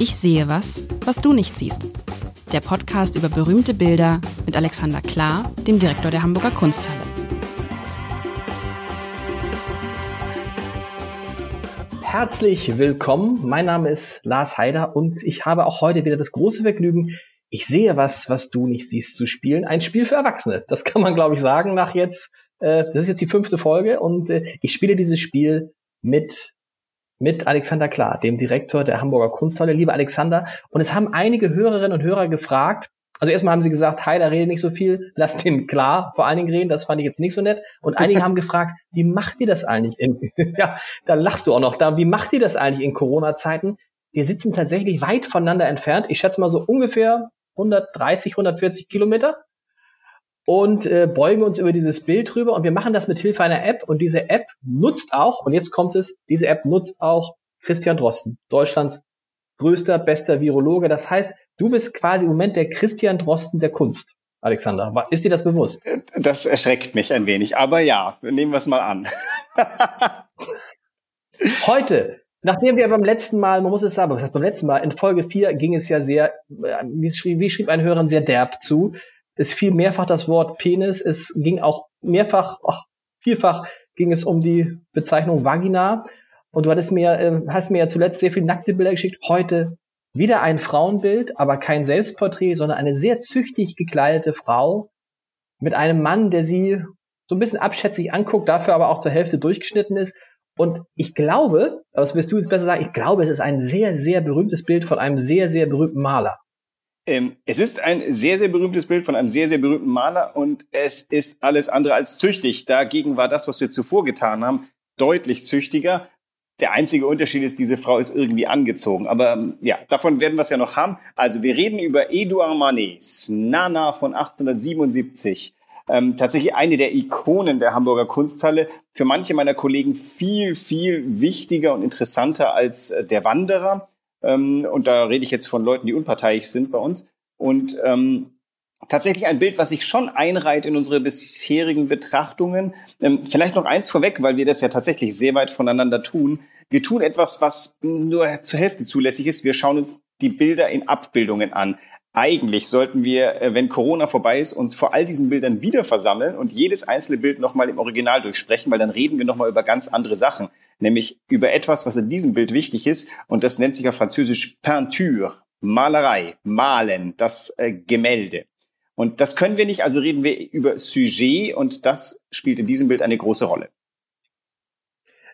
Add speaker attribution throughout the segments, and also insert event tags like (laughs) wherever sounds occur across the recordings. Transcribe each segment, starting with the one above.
Speaker 1: Ich sehe was, was du nicht siehst. Der Podcast über berühmte Bilder mit Alexander Klar, dem Direktor der Hamburger Kunsthalle.
Speaker 2: Herzlich willkommen. Mein Name ist Lars Heider und ich habe auch heute wieder das große Vergnügen, ich sehe was, was du nicht siehst, zu spielen. Ein Spiel für Erwachsene. Das kann man, glaube ich, sagen nach jetzt. Äh, das ist jetzt die fünfte Folge und äh, ich spiele dieses Spiel mit mit Alexander Klar, dem Direktor der Hamburger Kunsthalle. Lieber Alexander, und es haben einige Hörerinnen und Hörer gefragt, also erstmal haben sie gesagt, Heider redet nicht so viel, lass den klar vor allen Dingen reden, das fand ich jetzt nicht so nett. Und (laughs) einige haben gefragt, wie macht ihr das eigentlich in, (laughs) ja, da lachst du auch noch da, wie macht ihr das eigentlich in Corona-Zeiten? Wir sitzen tatsächlich weit voneinander entfernt. Ich schätze mal so ungefähr 130, 140 Kilometer und äh, beugen uns über dieses Bild rüber und wir machen das mit Hilfe einer App und diese App nutzt auch, und jetzt kommt es, diese App nutzt auch Christian Drosten, Deutschlands größter, bester Virologe. Das heißt, du bist quasi im Moment der Christian Drosten der Kunst. Alexander, ist dir das bewusst?
Speaker 3: Das erschreckt mich ein wenig, aber ja, nehmen wir es mal an. (laughs)
Speaker 2: Heute, nachdem wir beim letzten Mal, man muss es sagen, was heißt beim letzten Mal, in Folge 4 ging es ja sehr, äh, wie schrieb, wie schrieb ein Hörer, sehr derb zu es fiel mehrfach das Wort Penis, es ging auch mehrfach, ach, vielfach ging es um die Bezeichnung Vagina. Und du hattest mir, äh, hast mir ja zuletzt sehr viele nackte Bilder geschickt. Heute wieder ein Frauenbild, aber kein Selbstporträt, sondern eine sehr züchtig gekleidete Frau mit einem Mann, der sie so ein bisschen abschätzig anguckt, dafür aber auch zur Hälfte durchgeschnitten ist. Und ich glaube, das wirst du jetzt besser sagen, ich glaube, es ist ein sehr, sehr berühmtes Bild von einem sehr, sehr berühmten Maler.
Speaker 3: Ähm, es ist ein sehr, sehr berühmtes Bild von einem sehr, sehr berühmten Maler und es ist alles andere als züchtig. Dagegen war das, was wir zuvor getan haben, deutlich züchtiger. Der einzige Unterschied ist, diese Frau ist irgendwie angezogen. Aber ähm, ja, davon werden wir es ja noch haben. Also wir reden über Edouard Manets Nana von 1877. Ähm, tatsächlich eine der Ikonen der Hamburger Kunsthalle. Für manche meiner Kollegen viel, viel wichtiger und interessanter als äh, der Wanderer. Ähm, und da rede ich jetzt von Leuten, die unparteiisch sind bei uns. Und ähm, tatsächlich ein Bild, was sich schon einreiht in unsere bisherigen Betrachtungen. Ähm, vielleicht noch eins vorweg, weil wir das ja tatsächlich sehr weit voneinander tun. Wir tun etwas, was nur zur Hälfte zulässig ist. Wir schauen uns die Bilder in Abbildungen an. Eigentlich sollten wir, äh, wenn Corona vorbei ist, uns vor all diesen Bildern wieder versammeln und jedes einzelne Bild nochmal im Original durchsprechen, weil dann reden wir nochmal über ganz andere Sachen nämlich über etwas, was in diesem Bild wichtig ist. Und das nennt sich auf Französisch Peinture, Malerei, Malen, das äh, Gemälde. Und das können wir nicht, also reden wir über Sujet und das spielt in diesem Bild eine große Rolle.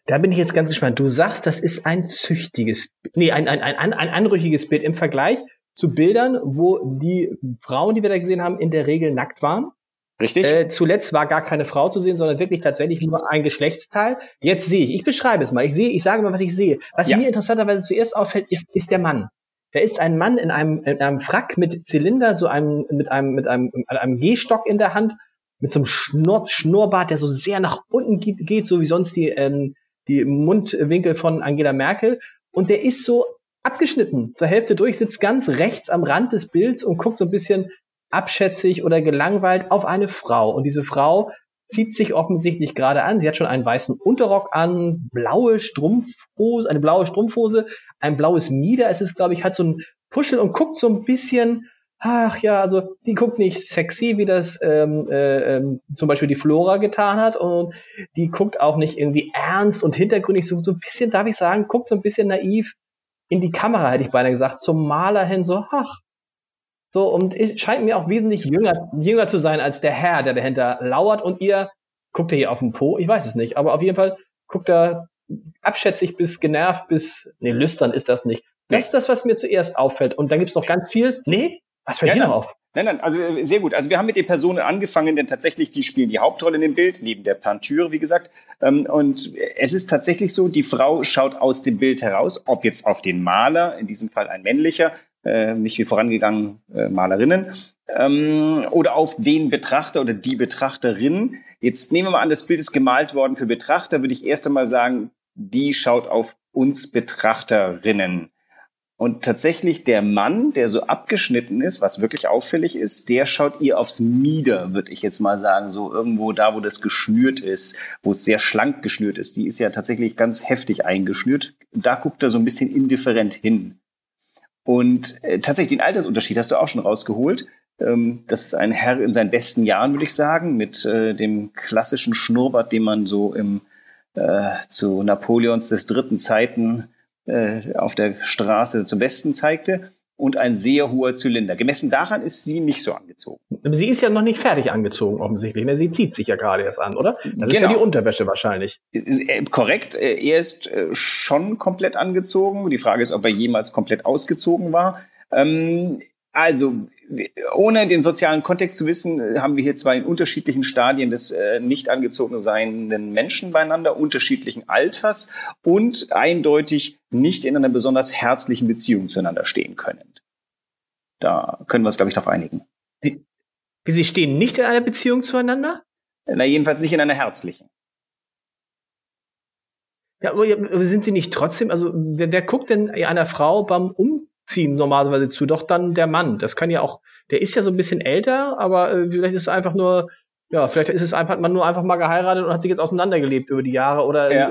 Speaker 2: Da bin ich jetzt ganz gespannt. Du sagst, das ist ein züchtiges, nee, ein, ein, ein, ein anrüchiges Bild im Vergleich zu Bildern, wo die Frauen, die wir da gesehen haben, in der Regel nackt waren.
Speaker 3: Richtig.
Speaker 2: Äh, zuletzt war gar keine Frau zu sehen, sondern wirklich tatsächlich nur ein Geschlechtsteil. Jetzt sehe ich, ich beschreibe es mal. Ich sehe, ich sage mal, was ich sehe. Was ja. mir interessanterweise zuerst auffällt, ist, ist der Mann. Da ist ein Mann in einem, in einem Frack mit Zylinder, so einem, mit einem, mit einem, einem Gehstock in der Hand, mit so einem Schnurr, Schnurrbart, der so sehr nach unten geht, geht so wie sonst die, ähm, die Mundwinkel von Angela Merkel. Und der ist so abgeschnitten, zur Hälfte durch, sitzt ganz rechts am Rand des Bilds und guckt so ein bisschen abschätzig oder gelangweilt auf eine Frau. Und diese Frau zieht sich offensichtlich gerade an. Sie hat schon einen weißen Unterrock an, blaue Strumpfhose, eine blaue Strumpfhose, ein blaues Mieder. Es ist, glaube ich, hat so ein Puschel und guckt so ein bisschen, ach ja, also die guckt nicht sexy, wie das ähm, äh, ähm, zum Beispiel die Flora getan hat. Und die guckt auch nicht irgendwie ernst und hintergründig, so, so ein bisschen, darf ich sagen, guckt so ein bisschen naiv in die Kamera, hätte ich beinahe gesagt, zum Maler hin, so, ach, so, und es scheint mir auch wesentlich jünger, jünger zu sein als der Herr, der dahinter lauert. Und ihr guckt ihr hier auf den Po? Ich weiß es nicht. Aber auf jeden Fall guckt er abschätzig bis genervt bis, nee, lüstern ist das nicht. Das ist das, was mir zuerst auffällt. Und dann gibt's noch ganz viel. Nee, was fällt ja, dir noch auf?
Speaker 3: Nein, nein, also äh, sehr gut. Also wir haben mit den Personen angefangen, denn tatsächlich, die spielen die Hauptrolle in dem Bild, neben der Peinture, wie gesagt. Ähm, und es ist tatsächlich so, die Frau schaut aus dem Bild heraus, ob jetzt auf den Maler, in diesem Fall ein männlicher, äh, nicht wie vorangegangen äh, Malerinnen, ähm, oder auf den Betrachter oder die Betrachterin. Jetzt nehmen wir mal an, das Bild ist gemalt worden für Betrachter, würde ich erst einmal sagen, die schaut auf uns Betrachterinnen. Und tatsächlich der Mann, der so abgeschnitten ist, was wirklich auffällig ist, der schaut ihr aufs Mieder, würde ich jetzt mal sagen, so irgendwo da, wo das geschnürt ist, wo es sehr schlank geschnürt ist. Die ist ja tatsächlich ganz heftig eingeschnürt. Da guckt er so ein bisschen indifferent hin. Und äh, tatsächlich den Altersunterschied hast du auch schon rausgeholt. Ähm, das ist ein Herr in seinen besten Jahren, würde ich sagen, mit äh, dem klassischen Schnurrbart, den man so im äh, zu Napoleons des dritten Zeiten äh, auf der Straße zum Besten zeigte und ein sehr hoher Zylinder. Gemessen daran ist sie nicht so angezogen.
Speaker 2: Sie ist ja noch nicht fertig angezogen, offensichtlich. Ne? Sie zieht sich ja gerade erst an, oder? Das genau. ist ja genau. die Unterwäsche wahrscheinlich.
Speaker 3: Äh, korrekt. Äh, er ist äh, schon komplett angezogen. Die Frage ist, ob er jemals komplett ausgezogen war. Ähm, also, ohne den sozialen Kontext zu wissen, haben wir hier zwei in unterschiedlichen Stadien des äh, nicht angezogen seienden Menschen beieinander, unterschiedlichen Alters und eindeutig nicht in einer besonders herzlichen Beziehung zueinander stehen können. Da können wir uns, glaube ich, darauf einigen.
Speaker 2: Sie, Sie stehen nicht in einer Beziehung zueinander?
Speaker 3: Na, jedenfalls nicht in einer herzlichen.
Speaker 2: Ja, aber sind Sie nicht trotzdem, also wer, wer guckt denn einer Frau beim Umziehen normalerweise zu? Doch dann der Mann. Das kann ja auch, der ist ja so ein bisschen älter, aber äh, vielleicht ist es einfach nur, ja, vielleicht ist es einfach, hat man nur einfach mal geheiratet und hat sich jetzt auseinandergelebt über die Jahre oder ja.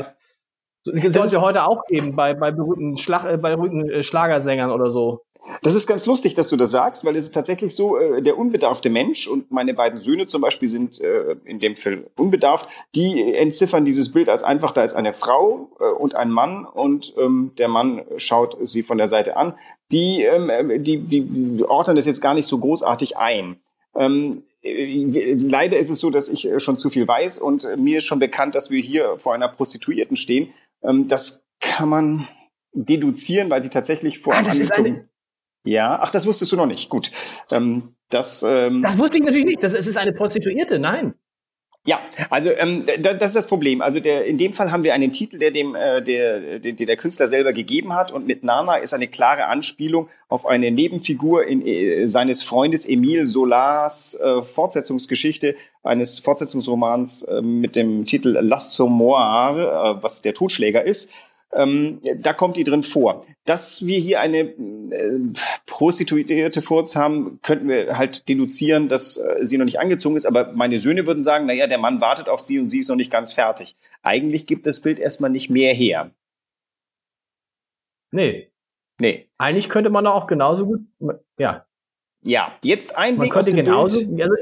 Speaker 2: Äh, ja heute auch geben bei, bei berühmten, Schlag, äh, bei berühmten äh, Schlagersängern oder so.
Speaker 3: Das ist ganz lustig, dass du das sagst, weil es ist tatsächlich so, äh, der unbedarfte Mensch und meine beiden Söhne zum Beispiel sind äh, in dem Fall unbedarft, die entziffern dieses Bild als einfach, da ist eine Frau äh, und ein Mann und ähm, der Mann schaut sie von der Seite an. Die, ähm, die, die, die ordnen das jetzt gar nicht so großartig ein. Ähm, äh, leider ist es so, dass ich schon zu viel weiß und mir ist schon bekannt, dass wir hier vor einer Prostituierten stehen. Ähm, das kann man deduzieren, weil sie tatsächlich vor ah, einem angezogen ja, ach, das wusstest du noch nicht. Gut. Ähm, das, ähm,
Speaker 2: das wusste ich natürlich nicht. Das, es ist eine Prostituierte, nein.
Speaker 3: Ja, also ähm, das, das ist das Problem. Also der, in dem Fall haben wir einen Titel, der dem äh, der, der, der Künstler selber gegeben hat und mit Nana ist eine klare Anspielung auf eine Nebenfigur in, äh, seines Freundes Emile Solars äh, Fortsetzungsgeschichte eines Fortsetzungsromans äh, mit dem Titel L'Assommoir, äh, was der Totschläger ist. Ähm, da kommt die drin vor. Dass wir hier eine äh, Prostituierte vor uns haben, könnten wir halt deduzieren, dass äh, sie noch nicht angezogen ist. Aber meine Söhne würden sagen, naja, der Mann wartet auf sie und sie ist noch nicht ganz fertig. Eigentlich gibt das Bild erstmal nicht mehr her.
Speaker 2: Nee. Nee. Eigentlich könnte man auch genauso gut, ja.
Speaker 3: Ja, jetzt ein
Speaker 2: man
Speaker 3: Weg
Speaker 2: könnte genauso. Also,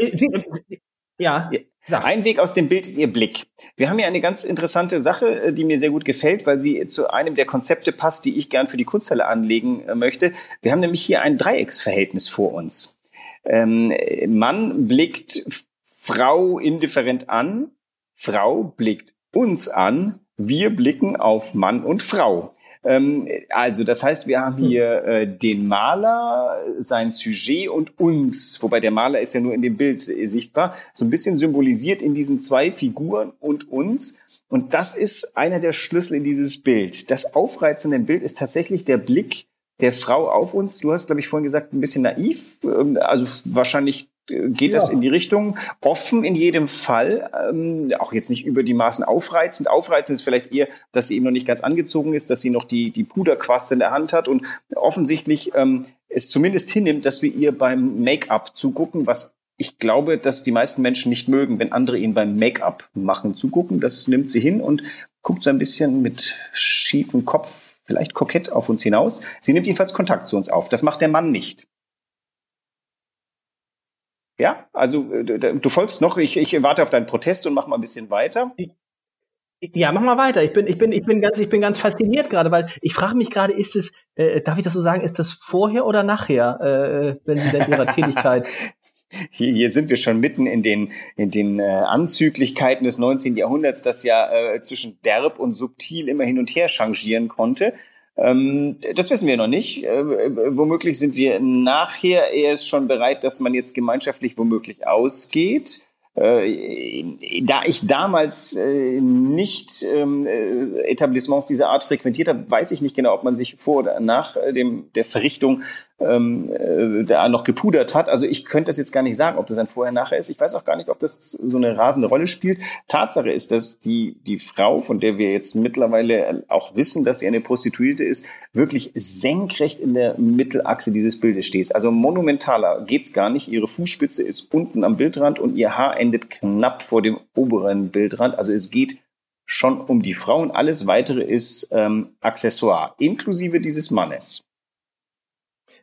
Speaker 3: ja. ja. Ein Weg aus dem Bild ist Ihr Blick. Wir haben hier eine ganz interessante Sache, äh, die mir sehr gut gefällt, weil sie zu einem der Konzepte passt, die ich gern für die Kunsthalle anlegen äh, möchte. Wir haben nämlich hier ein Dreiecksverhältnis vor uns. Ähm, Mann blickt Frau indifferent an, Frau blickt uns an, wir blicken auf Mann und Frau. Ähm, also, das heißt, wir haben hier äh, den Maler, sein Sujet und uns, wobei der Maler ist ja nur in dem Bild sichtbar, so ein bisschen symbolisiert in diesen zwei Figuren und uns. Und das ist einer der Schlüssel in dieses Bild. Das Aufreizende im Bild ist tatsächlich der Blick der Frau auf uns. Du hast, glaube ich, vorhin gesagt, ein bisschen naiv. Ähm, also wahrscheinlich geht ja. das in die Richtung. Offen in jedem Fall, ähm, auch jetzt nicht über die Maßen aufreizend. Aufreizend ist vielleicht eher, dass sie eben noch nicht ganz angezogen ist, dass sie noch die, die Puderquaste in der Hand hat und offensichtlich ähm, es zumindest hinnimmt, dass wir ihr beim Make-up zugucken, was ich glaube, dass die meisten Menschen nicht mögen, wenn andere ihnen beim Make-up machen zugucken. Das nimmt sie hin und guckt so ein bisschen mit schiefem Kopf, vielleicht kokett auf uns hinaus. Sie nimmt jedenfalls Kontakt zu uns auf. Das macht der Mann nicht. Ja, also äh, du folgst noch. Ich, ich warte auf deinen Protest und mach mal ein bisschen weiter.
Speaker 2: Ja, mach mal weiter. Ich bin, ich bin, ich bin ganz, ich bin ganz fasziniert gerade, weil ich frage mich gerade, ist es, äh, darf ich das so sagen, ist das vorher oder nachher, äh, wenn Sie denn Ihrer (laughs) Tätigkeit
Speaker 3: hier, hier sind wir schon mitten in den, in den äh, Anzüglichkeiten des 19. Jahrhunderts, das ja äh, zwischen derb und subtil immer hin und her changieren konnte. Ähm, das wissen wir noch nicht. Äh, womöglich sind wir nachher erst schon bereit, dass man jetzt gemeinschaftlich womöglich ausgeht. Äh, da ich damals äh, nicht ähm, äh, Etablissements dieser Art frequentiert habe, weiß ich nicht genau, ob man sich vor oder nach dem, der Verrichtung ähm, äh, da noch gepudert hat. Also ich könnte das jetzt gar nicht sagen, ob das ein Vorher-Nachher ist. Ich weiß auch gar nicht, ob das so eine rasende Rolle spielt. Tatsache ist, dass die, die Frau, von der wir jetzt mittlerweile auch wissen, dass sie eine Prostituierte ist, wirklich senkrecht in der Mittelachse dieses Bildes steht. Also monumentaler geht's gar nicht. Ihre Fußspitze ist unten am Bildrand und ihr Haar endet knapp vor dem oberen Bildrand. Also es geht schon um die Frau und alles weitere ist ähm, Accessoire, inklusive dieses Mannes.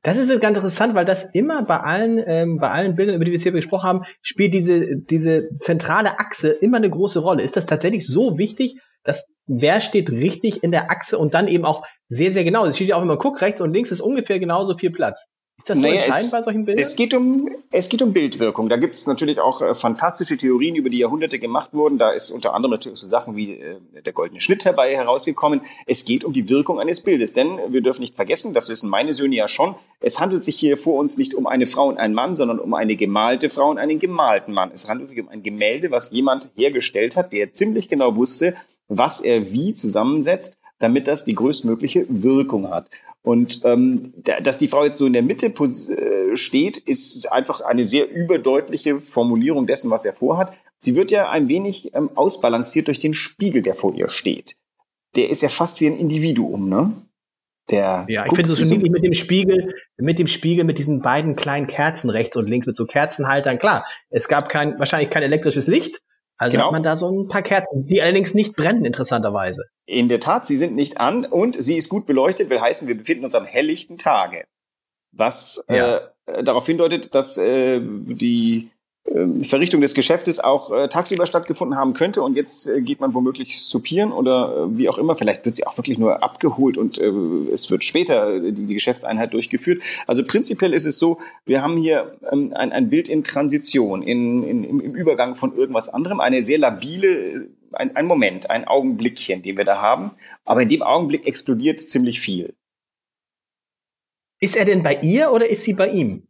Speaker 2: Das ist ganz interessant, weil das immer bei allen, ähm, bei allen Bildern, über die wir jetzt hier gesprochen haben, spielt diese, diese zentrale Achse immer eine große Rolle. Ist das tatsächlich so wichtig, dass wer steht richtig in der Achse und dann eben auch sehr, sehr genau. Es steht ja auch immer, guck, rechts und links ist ungefähr genauso viel Platz.
Speaker 3: Ist das so naja, entscheidend es, bei solchen Bildern? Es geht um, es geht um Bildwirkung. Da gibt es natürlich auch äh, fantastische Theorien, über die Jahrhunderte gemacht wurden. Da ist unter anderem natürlich so Sachen wie äh, der goldene Schnitt herbei herausgekommen. Es geht um die Wirkung eines Bildes. Denn wir dürfen nicht vergessen, das wissen meine Söhne ja schon, es handelt sich hier vor uns nicht um eine Frau und einen Mann, sondern um eine gemalte Frau und einen gemalten Mann. Es handelt sich um ein Gemälde, was jemand hergestellt hat, der ziemlich genau wusste, was er wie zusammensetzt damit das die größtmögliche Wirkung hat. Und ähm, dass die Frau jetzt so in der Mitte äh, steht, ist einfach eine sehr überdeutliche Formulierung dessen, was er vorhat. Sie wird ja ein wenig ähm, ausbalanciert durch den Spiegel, der vor ihr steht. Der ist ja fast wie ein Individuum, ne?
Speaker 2: Der ja, ich finde es so niedlich mit dem Spiegel, mit dem Spiegel, mit diesen beiden kleinen Kerzen rechts und links, mit so Kerzenhaltern. Klar, es gab kein, wahrscheinlich kein elektrisches Licht, also genau. hat man da so ein paar Kerzen, die allerdings nicht brennen, interessanterweise.
Speaker 3: In der Tat, sie sind nicht an und sie ist gut beleuchtet, will heißen, wir befinden uns am helllichten Tage. Was ja. äh, darauf hindeutet, dass äh, die Verrichtung des Geschäftes auch äh, tagsüber stattgefunden haben könnte und jetzt äh, geht man womöglich supieren oder äh, wie auch immer. Vielleicht wird sie auch wirklich nur abgeholt und äh, es wird später die, die Geschäftseinheit durchgeführt. Also prinzipiell ist es so, wir haben hier ähm, ein, ein Bild in Transition, in, in, im, im Übergang von irgendwas anderem, eine sehr labile, ein, ein Moment, ein Augenblickchen, den wir da haben. Aber in dem Augenblick explodiert ziemlich viel.
Speaker 2: Ist er denn bei ihr oder ist sie bei ihm?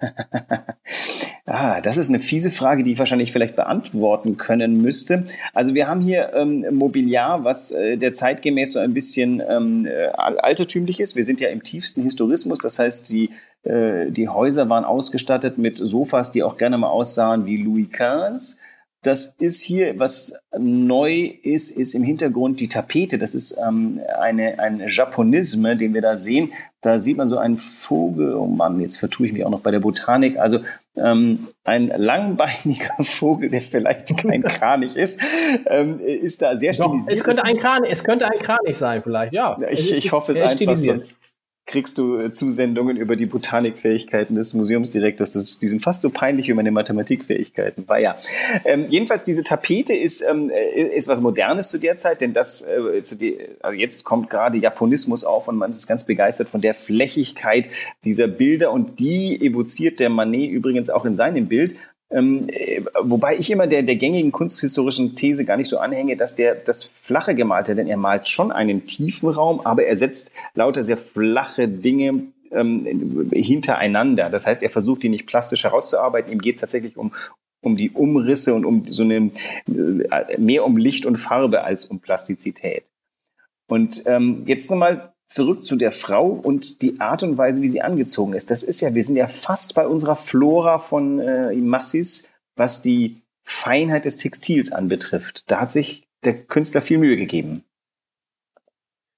Speaker 2: (laughs)
Speaker 3: ah, das ist eine fiese Frage, die ich wahrscheinlich vielleicht beantworten können müsste. Also wir haben hier ähm, Mobiliar, was äh, der zeitgemäß so ein bisschen ähm, äh, altertümlich ist. Wir sind ja im tiefsten Historismus, das heißt, die, äh, die Häuser waren ausgestattet mit Sofas, die auch gerne mal aussahen wie Louis XV. Das ist hier, was neu ist, ist im Hintergrund die Tapete. Das ist ähm, eine, ein Japonisme, den wir da sehen. Da sieht man so einen Vogel, oh Mann, jetzt vertue ich mich auch noch bei der Botanik. Also ähm, ein langbeiniger (laughs) Vogel, der vielleicht kein Kranich ist, ähm, ist da sehr stilisiert.
Speaker 2: es könnte ein Kranich, es könnte ein Kranich sein, vielleicht, ja.
Speaker 3: Ich, ich hoffe es einfach, sonst, kriegst du äh, Zusendungen über die Botanikfähigkeiten des Museumsdirektors. Das die sind fast so peinlich wie meine Mathematikfähigkeiten. War ja. Ähm, jedenfalls diese Tapete ist, ähm, äh, ist was Modernes zu der Zeit, denn das äh, zu die, also jetzt kommt gerade Japonismus auf und man ist ganz begeistert von der Flächigkeit dieser Bilder und die evoziert der Manet übrigens auch in seinem Bild. Ähm, äh, wobei ich immer der, der gängigen kunsthistorischen These gar nicht so anhänge, dass der das flache Gemalte, denn er malt schon einen tiefen Raum, aber er setzt lauter sehr flache Dinge ähm, hintereinander. Das heißt, er versucht die nicht plastisch herauszuarbeiten. Ihm geht es tatsächlich um, um die Umrisse und um so eine äh, mehr um Licht und Farbe als um Plastizität. Und ähm, jetzt nochmal zurück zu der Frau und die Art und Weise, wie sie angezogen ist. Das ist ja, wir sind ja fast bei unserer Flora von äh, Massis, was die Feinheit des Textils anbetrifft. Da hat sich der Künstler viel Mühe gegeben.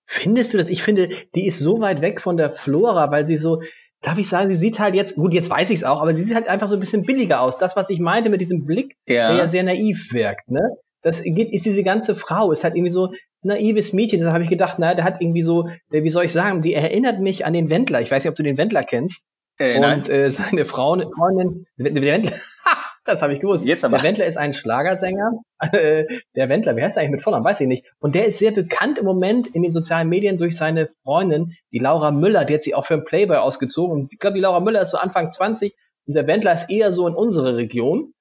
Speaker 2: Findest du das? Ich finde, die ist so weit weg von der Flora, weil sie so, darf ich sagen, sie sieht halt jetzt, gut, jetzt weiß ich es auch, aber sie sieht halt einfach so ein bisschen billiger aus. Das, was ich meinte mit diesem Blick, ja. der ja sehr naiv wirkt, ne? Das ist diese ganze Frau, ist halt irgendwie so naives Mädchen. Deshalb habe ich gedacht, naja, der hat irgendwie so, äh, wie soll ich sagen, die erinnert mich an den Wendler. Ich weiß nicht, ob du den Wendler kennst. Äh, und äh, seine Frau, Freundin, der Wendler, (laughs) das habe ich gewusst. Jetzt aber. Der Wendler ist ein Schlagersänger. Äh, (laughs) der Wendler, wie heißt er eigentlich mit Vornamen? Weiß ich nicht. Und der ist sehr bekannt im Moment in den sozialen Medien durch seine Freundin, die Laura Müller. Die hat sich auch für einen Playboy ausgezogen. Und ich glaube, die Laura Müller ist so Anfang 20 und der Wendler ist eher so in unsere Region.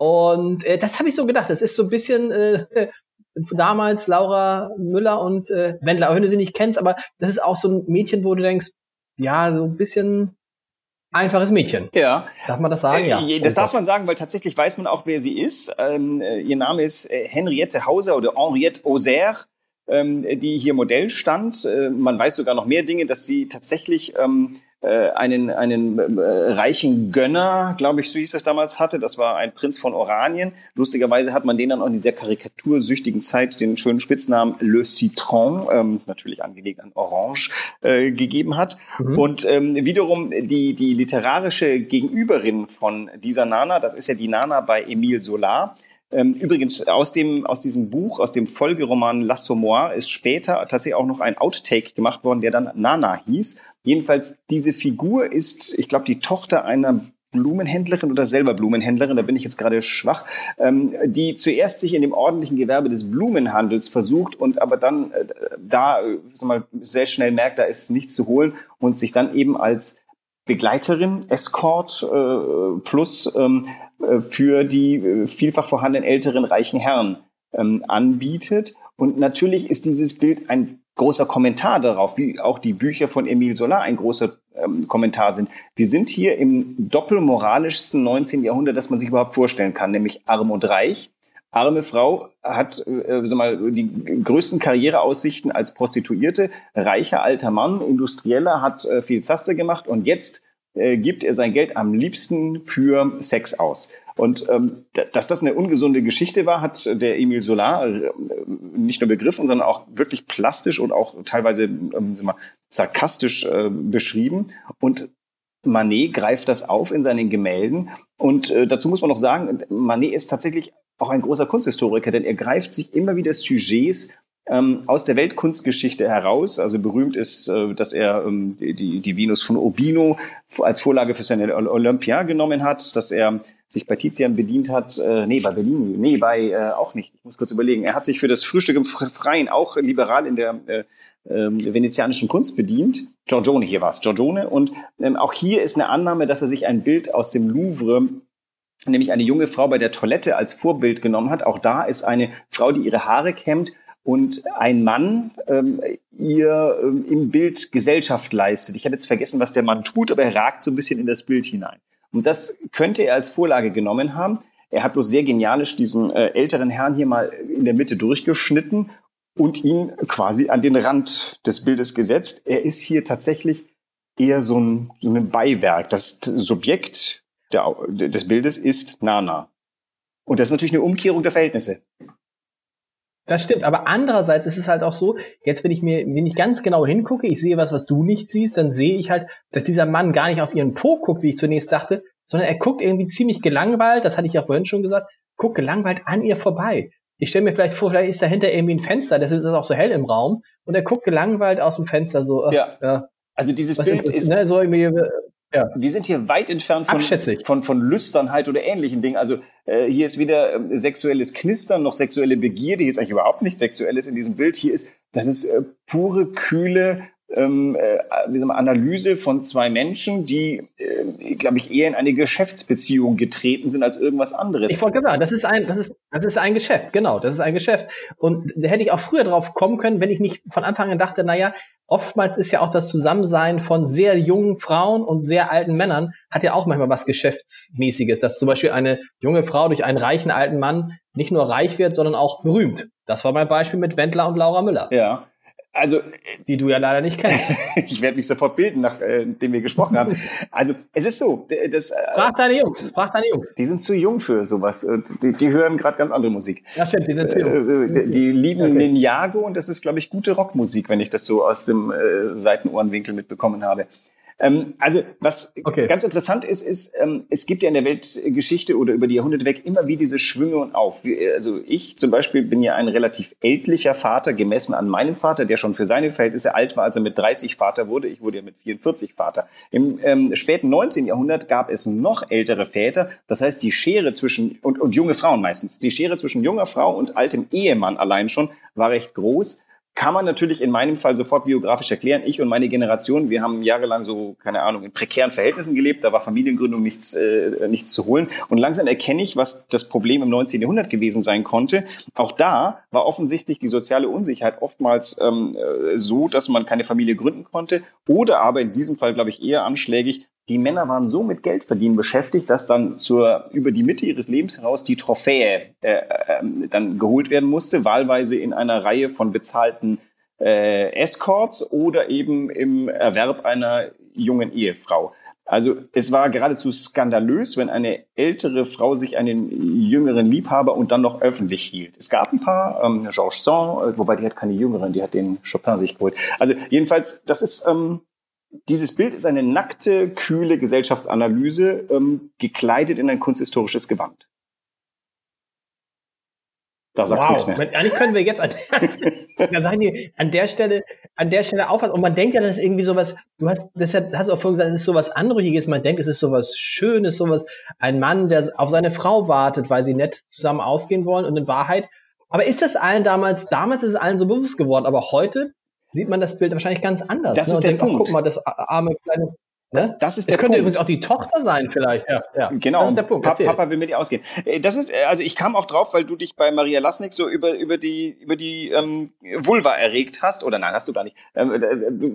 Speaker 2: Und äh, das habe ich so gedacht. Das ist so ein bisschen äh, (laughs) damals Laura Müller und äh, Wendler, auch wenn du sie nicht kennst, aber das ist auch so ein Mädchen, wo du denkst, ja, so ein bisschen einfaches Mädchen.
Speaker 3: Ja.
Speaker 2: Darf man das sagen?
Speaker 3: Ja. Äh, das oh darf man sagen, weil tatsächlich weiß man auch, wer sie ist. Ähm, äh, ihr Name ist äh, Henriette Hauser oder Henriette Auxerre, ähm, die hier Modell stand. Äh, man weiß sogar noch mehr Dinge, dass sie tatsächlich ähm, äh, einen, einen äh, reichen Gönner, glaube ich, so hieß das damals, hatte. Das war ein Prinz von Oranien. Lustigerweise hat man den dann auch in dieser karikatursüchtigen Zeit den schönen Spitznamen Le Citron, ähm, natürlich angelegt an Orange, äh, gegeben hat. Mhm. Und ähm, wiederum die, die literarische Gegenüberin von dieser Nana, das ist ja die Nana bei Emile Solar, übrigens, aus dem, aus diesem Buch, aus dem Folgeroman L'Assommoir ist später tatsächlich auch noch ein Outtake gemacht worden, der dann Nana hieß. Jedenfalls, diese Figur ist, ich glaube, die Tochter einer Blumenhändlerin oder selber Blumenhändlerin, da bin ich jetzt gerade schwach, ähm, die zuerst sich in dem ordentlichen Gewerbe des Blumenhandels versucht und aber dann äh, da äh, sag mal, sehr schnell merkt, da ist nichts zu holen und sich dann eben als Begleiterin, Escort äh, plus ähm, äh, für die äh, vielfach vorhandenen älteren reichen Herren ähm, anbietet. Und natürlich ist dieses Bild ein großer Kommentar darauf, wie auch die Bücher von Emile Solar ein großer ähm, Kommentar sind. Wir sind hier im doppelmoralischsten 19. Jahrhundert, das man sich überhaupt vorstellen kann, nämlich arm und reich. Arme Frau hat äh, sag mal, die größten Karriereaussichten als Prostituierte. Reicher alter Mann, Industrieller, hat äh, viel Zaster gemacht und jetzt äh, gibt er sein Geld am liebsten für Sex aus. Und ähm, dass das eine ungesunde Geschichte war, hat der Emil Solar äh, nicht nur begriffen, sondern auch wirklich plastisch und auch teilweise ähm, mal, sarkastisch äh, beschrieben. Und Manet greift das auf in seinen Gemälden. Und äh, dazu muss man noch sagen, Manet ist tatsächlich auch ein großer Kunsthistoriker, denn er greift sich immer wieder Sujets ähm, aus der Weltkunstgeschichte heraus. Also berühmt ist, äh, dass er ähm, die, die Venus von Urbino als Vorlage für seine Olympia genommen hat, dass er sich bei Tizian bedient hat, äh, nee, bei Bellini, nee, bei äh, auch nicht. Ich muss kurz überlegen. Er hat sich für das Frühstück im Freien auch liberal in der äh, äh, venezianischen Kunst bedient. Giorgione hier war es, Giorgione. Und ähm, auch hier ist eine Annahme, dass er sich ein Bild aus dem Louvre nämlich eine junge Frau bei der Toilette als Vorbild genommen hat. Auch da ist eine Frau, die ihre Haare kämmt und ein Mann ähm, ihr ähm, im Bild Gesellschaft leistet. Ich habe jetzt vergessen, was der Mann tut, aber er ragt so ein bisschen in das Bild hinein. Und das könnte er als Vorlage genommen haben. Er hat bloß sehr genialisch diesen äh, älteren Herrn hier mal in der Mitte durchgeschnitten und ihn quasi an den Rand des Bildes gesetzt. Er ist hier tatsächlich eher so ein, so ein Beiwerk. Das Subjekt der, des Bildes ist Nana. Und das ist natürlich eine Umkehrung der Verhältnisse.
Speaker 2: Das stimmt, aber andererseits ist es halt auch so, jetzt wenn ich mir, wenn ich ganz genau hingucke, ich sehe was, was du nicht siehst, dann sehe ich halt, dass dieser Mann gar nicht auf ihren Po guckt, wie ich zunächst dachte, sondern er guckt irgendwie ziemlich gelangweilt, das hatte ich ja vorhin schon gesagt, guckt gelangweilt an ihr vorbei. Ich stelle mir vielleicht vor, vielleicht ist dahinter irgendwie ein Fenster, deshalb ist es auch so hell im Raum, und er guckt gelangweilt aus dem Fenster so.
Speaker 3: Äh, ja. ja. Also dieses Bild ist, ist ne, so irgendwie, ja. Wir sind hier weit entfernt von, von, von Lüsternheit oder ähnlichen Dingen. Also äh, hier ist weder äh, sexuelles Knistern noch sexuelle Begierde. Hier ist eigentlich überhaupt nichts Sexuelles in diesem Bild. Hier ist, das ist äh, pure, kühle ähm, äh, wie sagen wir, Analyse von zwei Menschen, die, äh, glaube ich, eher in eine Geschäftsbeziehung getreten sind als irgendwas anderes.
Speaker 2: Ich wollte sagen, das ist ein, das ist, das ist ein Geschäft, genau, das ist ein Geschäft. Und da hätte ich auch früher drauf kommen können, wenn ich nicht von Anfang an dachte, naja, oftmals ist ja auch das Zusammensein von sehr jungen Frauen und sehr alten Männern hat ja auch manchmal was Geschäftsmäßiges, dass zum Beispiel eine junge Frau durch einen reichen alten Mann nicht nur reich wird, sondern auch berühmt. Das war mein Beispiel mit Wendler und Laura Müller.
Speaker 3: Ja. Also,
Speaker 2: die du ja leider nicht kennst. (laughs)
Speaker 3: ich werde mich sofort bilden, nachdem äh, wir gesprochen haben. Also, es ist so. Das,
Speaker 2: äh, frag deine Jungs, frag deine Jungs.
Speaker 3: Die sind zu jung für sowas. Die, die hören gerade ganz andere Musik.
Speaker 2: Ja, stimmt, die sind zu jung.
Speaker 3: Äh, die lieben okay. Ninjago und das ist, glaube ich, gute Rockmusik, wenn ich das so aus dem äh, Seitenohrenwinkel mitbekommen habe. Ähm, also was okay. ganz interessant ist, ist, ähm, es gibt ja in der Weltgeschichte oder über die Jahrhunderte weg immer wie diese Schwünge und auf. Wie, also ich zum Beispiel bin ja ein relativ ältlicher Vater, gemessen an meinem Vater, der schon für seine Verhältnisse alt war, als er mit 30 Vater wurde. Ich wurde ja mit 44 Vater. Im ähm, späten 19. Jahrhundert gab es noch ältere Väter. Das heißt, die Schere zwischen, und, und junge Frauen meistens, die Schere zwischen junger Frau und altem Ehemann allein schon war recht groß kann man natürlich in meinem Fall sofort biografisch erklären. Ich und meine Generation, wir haben jahrelang so, keine Ahnung, in prekären Verhältnissen gelebt. Da war Familiengründung nichts, äh, nichts zu holen. Und langsam erkenne ich, was das Problem im 19. Jahrhundert gewesen sein konnte. Auch da war offensichtlich die soziale Unsicherheit oftmals ähm, äh, so, dass man keine Familie gründen konnte. Oder aber in diesem Fall, glaube ich, eher anschlägig, die Männer waren so mit Geldverdienen beschäftigt, dass dann zur, über die Mitte ihres Lebens heraus die Trophäe äh, äh, dann geholt werden musste, wahlweise in einer Reihe von bezahlten äh, Escorts oder eben im Erwerb einer jungen Ehefrau. Also es war geradezu skandalös, wenn eine ältere Frau sich einen jüngeren Liebhaber und dann noch öffentlich hielt. Es gab ein paar, ähm, Georges Sand, äh, wobei die hat keine jüngeren, die hat den Chopin sich geholt. Also jedenfalls, das ist ähm, dieses Bild ist eine nackte, kühle Gesellschaftsanalyse, ähm, gekleidet in ein kunsthistorisches Gewand.
Speaker 2: Da sagst du wow. nichts mehr. Eigentlich können wir jetzt an, die, (laughs) an der Stelle, an der Stelle aufpassen. Und man denkt ja, das ist irgendwie sowas, du hast, deshalb hast du auch vorhin gesagt, es ist sowas Anrüchiges. Man denkt, es ist sowas Schönes, sowas, ein Mann, der auf seine Frau wartet, weil sie nett zusammen ausgehen wollen. Und in Wahrheit, aber ist das allen damals, damals ist es allen so bewusst geworden, aber heute sieht man das Bild wahrscheinlich ganz anders.
Speaker 3: Das ne? ist der denkt, Punkt.
Speaker 2: Ach, guck mal, das arme kleine
Speaker 3: Ne? Das ist der
Speaker 2: das könnte Punkt. übrigens auch die Tochter sein, vielleicht. Ja,
Speaker 3: ja. Genau. Das ist der Punkt. Erzähl. Papa will mit dir ausgehen. Äh, das ist, äh, also ich kam auch drauf, weil du dich bei Maria Lasnik so über über die über die ähm, Vulva erregt hast. Oder nein, hast du gar nicht. Ähm, äh,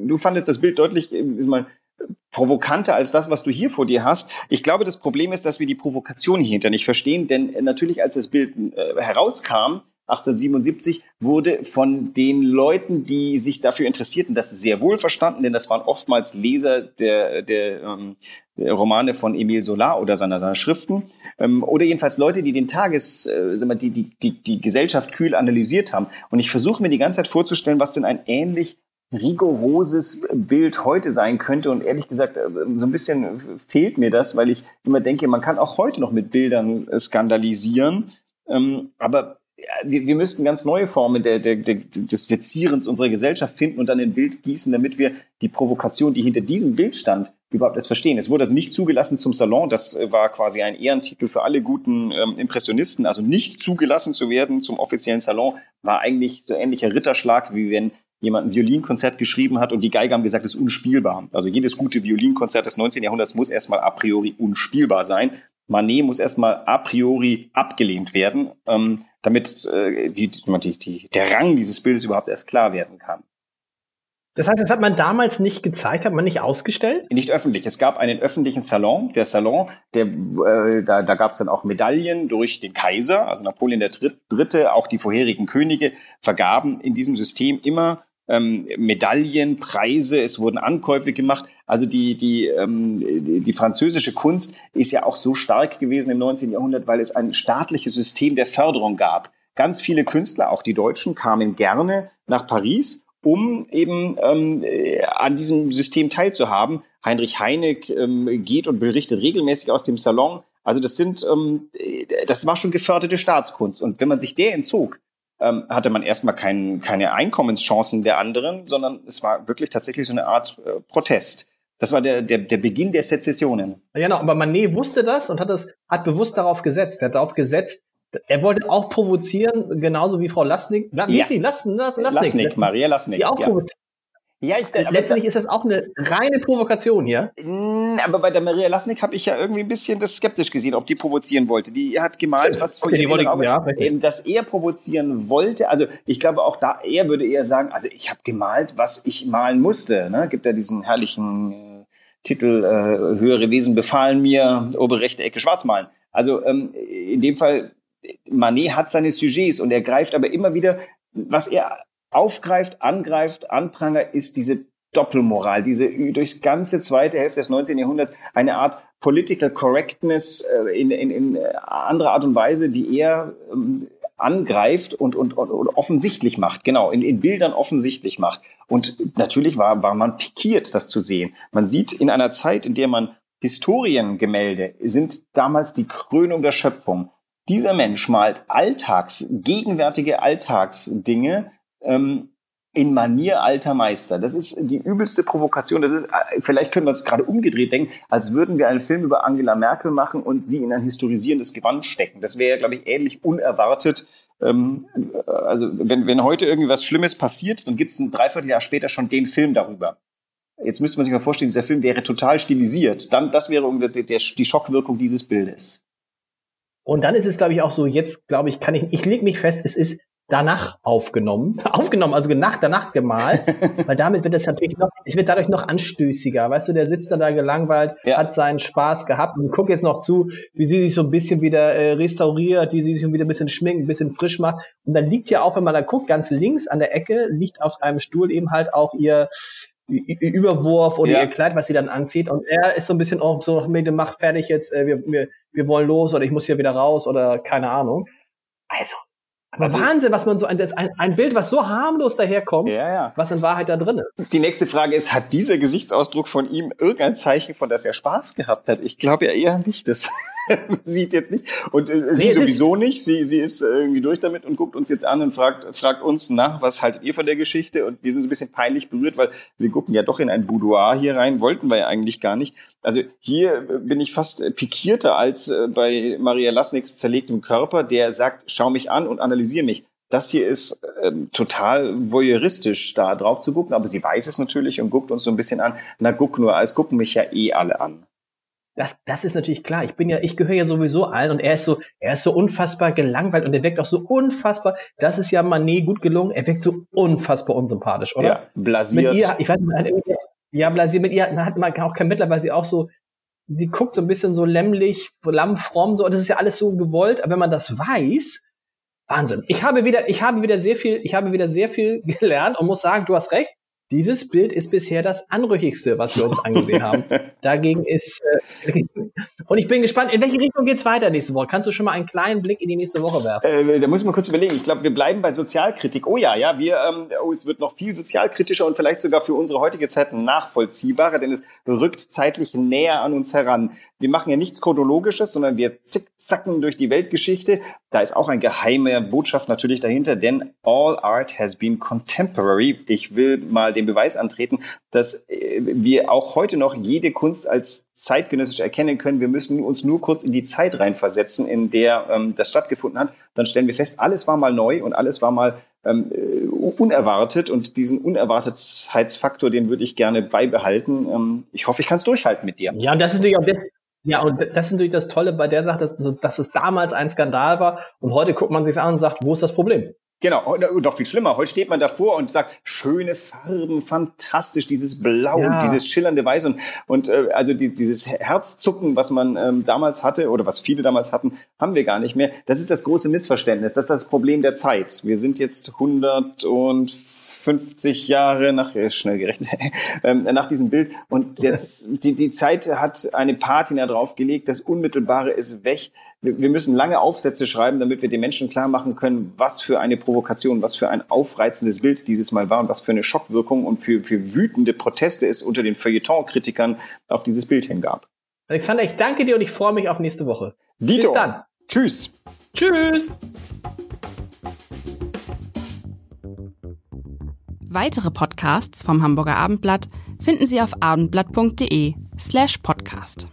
Speaker 3: du fandest das Bild deutlich, ist mal provokanter als das, was du hier vor dir hast. Ich glaube, das Problem ist, dass wir die Provokation hier hinter nicht verstehen, denn natürlich, als das Bild äh, herauskam, 1877 wurde von den Leuten, die sich dafür interessierten, das sehr wohl verstanden, denn das waren oftmals Leser der, der, ähm, der Romane von Emile Solar oder seiner, seiner Schriften ähm, oder jedenfalls Leute, die den Tages, äh, sagen wir, die, die, die, die Gesellschaft kühl analysiert haben. Und ich versuche mir die ganze Zeit vorzustellen, was denn ein ähnlich rigoroses Bild heute sein könnte. Und ehrlich gesagt, äh, so ein bisschen fehlt mir das, weil ich immer denke, man kann auch heute noch mit Bildern skandalisieren. Ähm, aber wir, wir müssten ganz neue Formen der, der, der, des Sezierens unserer Gesellschaft finden und dann in Bild gießen, damit wir die Provokation, die hinter diesem Bild stand, überhaupt erst verstehen. Es wurde also nicht zugelassen zum Salon. Das äh, war quasi ein Ehrentitel für alle guten ähm, Impressionisten. Also nicht zugelassen zu werden zum offiziellen Salon war eigentlich so ähnlicher Ritterschlag, wie wenn jemand ein Violinkonzert geschrieben hat und die Geiger haben gesagt, es ist unspielbar. Also jedes gute Violinkonzert des 19. Jahrhunderts muss erstmal a priori unspielbar sein. Manet muss erstmal a priori abgelehnt werden, ähm, damit äh, die, die, die, der Rang dieses Bildes überhaupt erst klar werden kann.
Speaker 2: Das heißt, das hat man damals nicht gezeigt, hat man nicht ausgestellt?
Speaker 3: Nicht öffentlich. Es gab einen öffentlichen Salon. Der Salon, der, äh, da, da gab es dann auch Medaillen durch den Kaiser, also Napoleon der Dritte, auch die vorherigen Könige vergaben in diesem System immer ähm, Medaillen, Preise, es wurden Ankäufe gemacht. Also die, die, ähm, die, die französische Kunst ist ja auch so stark gewesen im 19. Jahrhundert, weil es ein staatliches System der Förderung gab. Ganz viele Künstler, auch die Deutschen, kamen gerne nach Paris, um eben ähm, äh, an diesem System teilzuhaben. Heinrich Heine ähm, geht und berichtet regelmäßig aus dem Salon. Also das sind, ähm, äh, das war schon geförderte Staatskunst. Und wenn man sich der entzog, ähm, hatte man erstmal kein, keine Einkommenschancen der anderen, sondern es war wirklich tatsächlich so eine Art äh, Protest. Das war der, der, der Beginn der Sezessionen.
Speaker 2: Ja, genau, aber Manet wusste das und hat das, hat bewusst darauf gesetzt. Er hat darauf gesetzt, er wollte auch provozieren, genauso wie Frau Lasnik.
Speaker 3: La, ja. Lassnig, Lassnig,
Speaker 2: Lassnig, Maria Lasnik. Die auch ja. Ja, ich, aber Letztendlich ist das auch eine reine Provokation hier.
Speaker 3: Aber bei der Maria Lasnik habe ich ja irgendwie ein bisschen das skeptisch gesehen, ob die provozieren wollte. Die hat gemalt, was
Speaker 2: okay, die wollte,
Speaker 3: ja, eben, dass er provozieren wollte. Also ich glaube auch da, er würde eher sagen, also ich habe gemalt, was ich malen musste. Ne? Gibt ja diesen herrlichen äh, Titel äh, Höhere Wesen befahlen mir, obere rechte Ecke schwarz malen. Also ähm, in dem Fall, Manet hat seine Sujets und er greift aber immer wieder, was er aufgreift, angreift, anprangert, ist diese Doppelmoral, diese durchs ganze zweite Hälfte des 19. Jahrhunderts eine Art Political Correctness äh, in, in, in anderer Art und Weise, die er ähm, angreift und, und, und, und offensichtlich macht, genau, in, in Bildern offensichtlich macht. Und natürlich war, war man pikiert, das zu sehen. Man sieht in einer Zeit, in der man Historiengemälde sind damals die Krönung der Schöpfung. Dieser Mensch malt Alltags, gegenwärtige Alltagsdinge, ähm, in Manier alter Meister. Das ist die übelste Provokation. Das ist, äh, vielleicht können wir es gerade umgedreht denken, als würden wir einen Film über Angela Merkel machen und sie in ein historisierendes Gewand stecken. Das wäre, glaube ich, ähnlich unerwartet. Ähm, äh, also wenn, wenn heute irgendwas Schlimmes passiert, dann gibt es ein Dreivierteljahr später schon den Film darüber. Jetzt müsste man sich mal vorstellen, dieser Film wäre total stilisiert. Dann, das wäre der, der, die Schockwirkung dieses Bildes.
Speaker 2: Und dann ist es, glaube ich, auch so, jetzt, glaube ich, kann ich, ich lege mich fest, es ist danach aufgenommen. (laughs) aufgenommen, also nach, danach gemalt, (laughs) weil damit wird es natürlich noch, es wird dadurch noch anstößiger. Weißt du, der sitzt dann da gelangweilt, ja. hat seinen Spaß gehabt und guckt jetzt noch zu, wie sie sich so ein bisschen wieder äh, restauriert, wie sie sich wieder ein bisschen schminkt, ein bisschen frisch macht. Und dann liegt ja auch, wenn man da guckt, ganz links an der Ecke, liegt auf einem Stuhl eben halt auch ihr Überwurf oder ja. ihr Kleid, was sie dann anzieht. Und er ist so ein bisschen auch so, mir macht fertig jetzt, äh, wir, wir, wir wollen los oder ich muss hier wieder raus oder keine Ahnung. Also, Aber also, Wahnsinn, was man so ein, ein, Bild, was so harmlos daherkommt, ja, ja. was in Wahrheit da drin ist.
Speaker 3: Die nächste Frage ist, hat dieser Gesichtsausdruck von ihm irgendein Zeichen von, dass er Spaß gehabt hat? Ich glaube ja eher nicht. Das (laughs) sieht jetzt nicht. Und äh, sie nee, sowieso nicht. Sie, sie ist irgendwie durch damit und guckt uns jetzt an und fragt, fragt uns nach, was haltet ihr von der Geschichte? Und wir sind so ein bisschen peinlich berührt, weil wir gucken ja doch in ein Boudoir hier rein, wollten wir ja eigentlich gar nicht. Also hier bin ich fast pikierter als äh, bei Maria Lasniks zerlegtem Körper, der sagt, schau mich an und analysiere mich. Das hier ist ähm, total voyeuristisch, da drauf zu gucken, aber sie weiß es natürlich und guckt uns so ein bisschen an. Na, guck nur, als gucken mich ja eh alle an.
Speaker 2: Das, das ist natürlich klar. Ich bin ja, ich gehöre ja sowieso allen und er ist so, er ist so unfassbar gelangweilt und er wirkt auch so unfassbar. Das ist ja Manet gut gelungen. Er wirkt so unfassbar unsympathisch, oder? Ja,
Speaker 3: blasiert.
Speaker 2: Mit ihr, ich weiß nicht, ja, blasiert mit ihr hat man auch kein Mittel, weil sie auch so, sie guckt so ein bisschen so lämmlich, lammfromm, so, und das ist ja alles so gewollt. Aber wenn man das weiß, Wahnsinn. Ich habe wieder, ich habe wieder sehr viel, ich habe wieder sehr viel (laughs) gelernt und muss sagen, du hast recht. Dieses Bild ist bisher das anrüchigste, was wir uns angesehen haben. (laughs) Dagegen ist äh, und ich bin gespannt, in welche Richtung geht's weiter nächste Woche? Kannst du schon mal einen kleinen Blick in die nächste Woche werfen?
Speaker 3: Äh, da muss ich mal kurz überlegen. Ich glaube, wir bleiben bei Sozialkritik. Oh ja, ja, wir, ähm, oh, es wird noch viel sozialkritischer und vielleicht sogar für unsere heutige Zeit nachvollziehbarer, denn es rückt zeitlich näher an uns heran. Wir machen ja nichts chronologisches, sondern wir zickzacken durch die Weltgeschichte. Da ist auch eine geheime Botschaft natürlich dahinter, denn all art has been contemporary. Ich will mal den Beweis antreten, dass äh, wir auch heute noch jede Kunst als zeitgenössisch erkennen können. Wir müssen uns nur kurz in die Zeit reinversetzen, in der ähm, das stattgefunden hat. Dann stellen wir fest, alles war mal neu und alles war mal ähm, äh, unerwartet. Und diesen Unerwartetheitsfaktor, den würde ich gerne beibehalten. Ähm, ich hoffe, ich kann es durchhalten mit dir.
Speaker 2: Ja, und das ist natürlich auch das, ja, und das ist natürlich das Tolle bei der Sache, dass, dass es damals ein Skandal war und heute guckt man sich an und sagt, wo ist das Problem?
Speaker 3: Genau, und noch viel schlimmer. Heute steht man davor und sagt, schöne Farben, fantastisch, dieses Blau ja. und dieses schillernde Weiß und, und äh, also die, dieses Herzzucken, was man ähm, damals hatte oder was viele damals hatten, haben wir gar nicht mehr. Das ist das große Missverständnis. Das ist das Problem der Zeit. Wir sind jetzt 150 Jahre nach, äh, schnell gerechnet, (laughs) ähm, nach diesem Bild und jetzt, die, die Zeit hat eine Patina draufgelegt, das Unmittelbare ist weg wir müssen lange Aufsätze schreiben, damit wir den Menschen klar machen können, was für eine Provokation, was für ein aufreizendes Bild dieses Mal war und was für eine Schockwirkung und für, für wütende Proteste es unter den Feuilleton-Kritikern auf dieses Bild hingab.
Speaker 2: Alexander, ich danke dir und ich freue mich auf nächste Woche.
Speaker 3: Dito. Bis dann. Tschüss.
Speaker 2: Tschüss.
Speaker 1: Weitere Podcasts vom Hamburger Abendblatt finden Sie auf abendblatt.de slash podcast.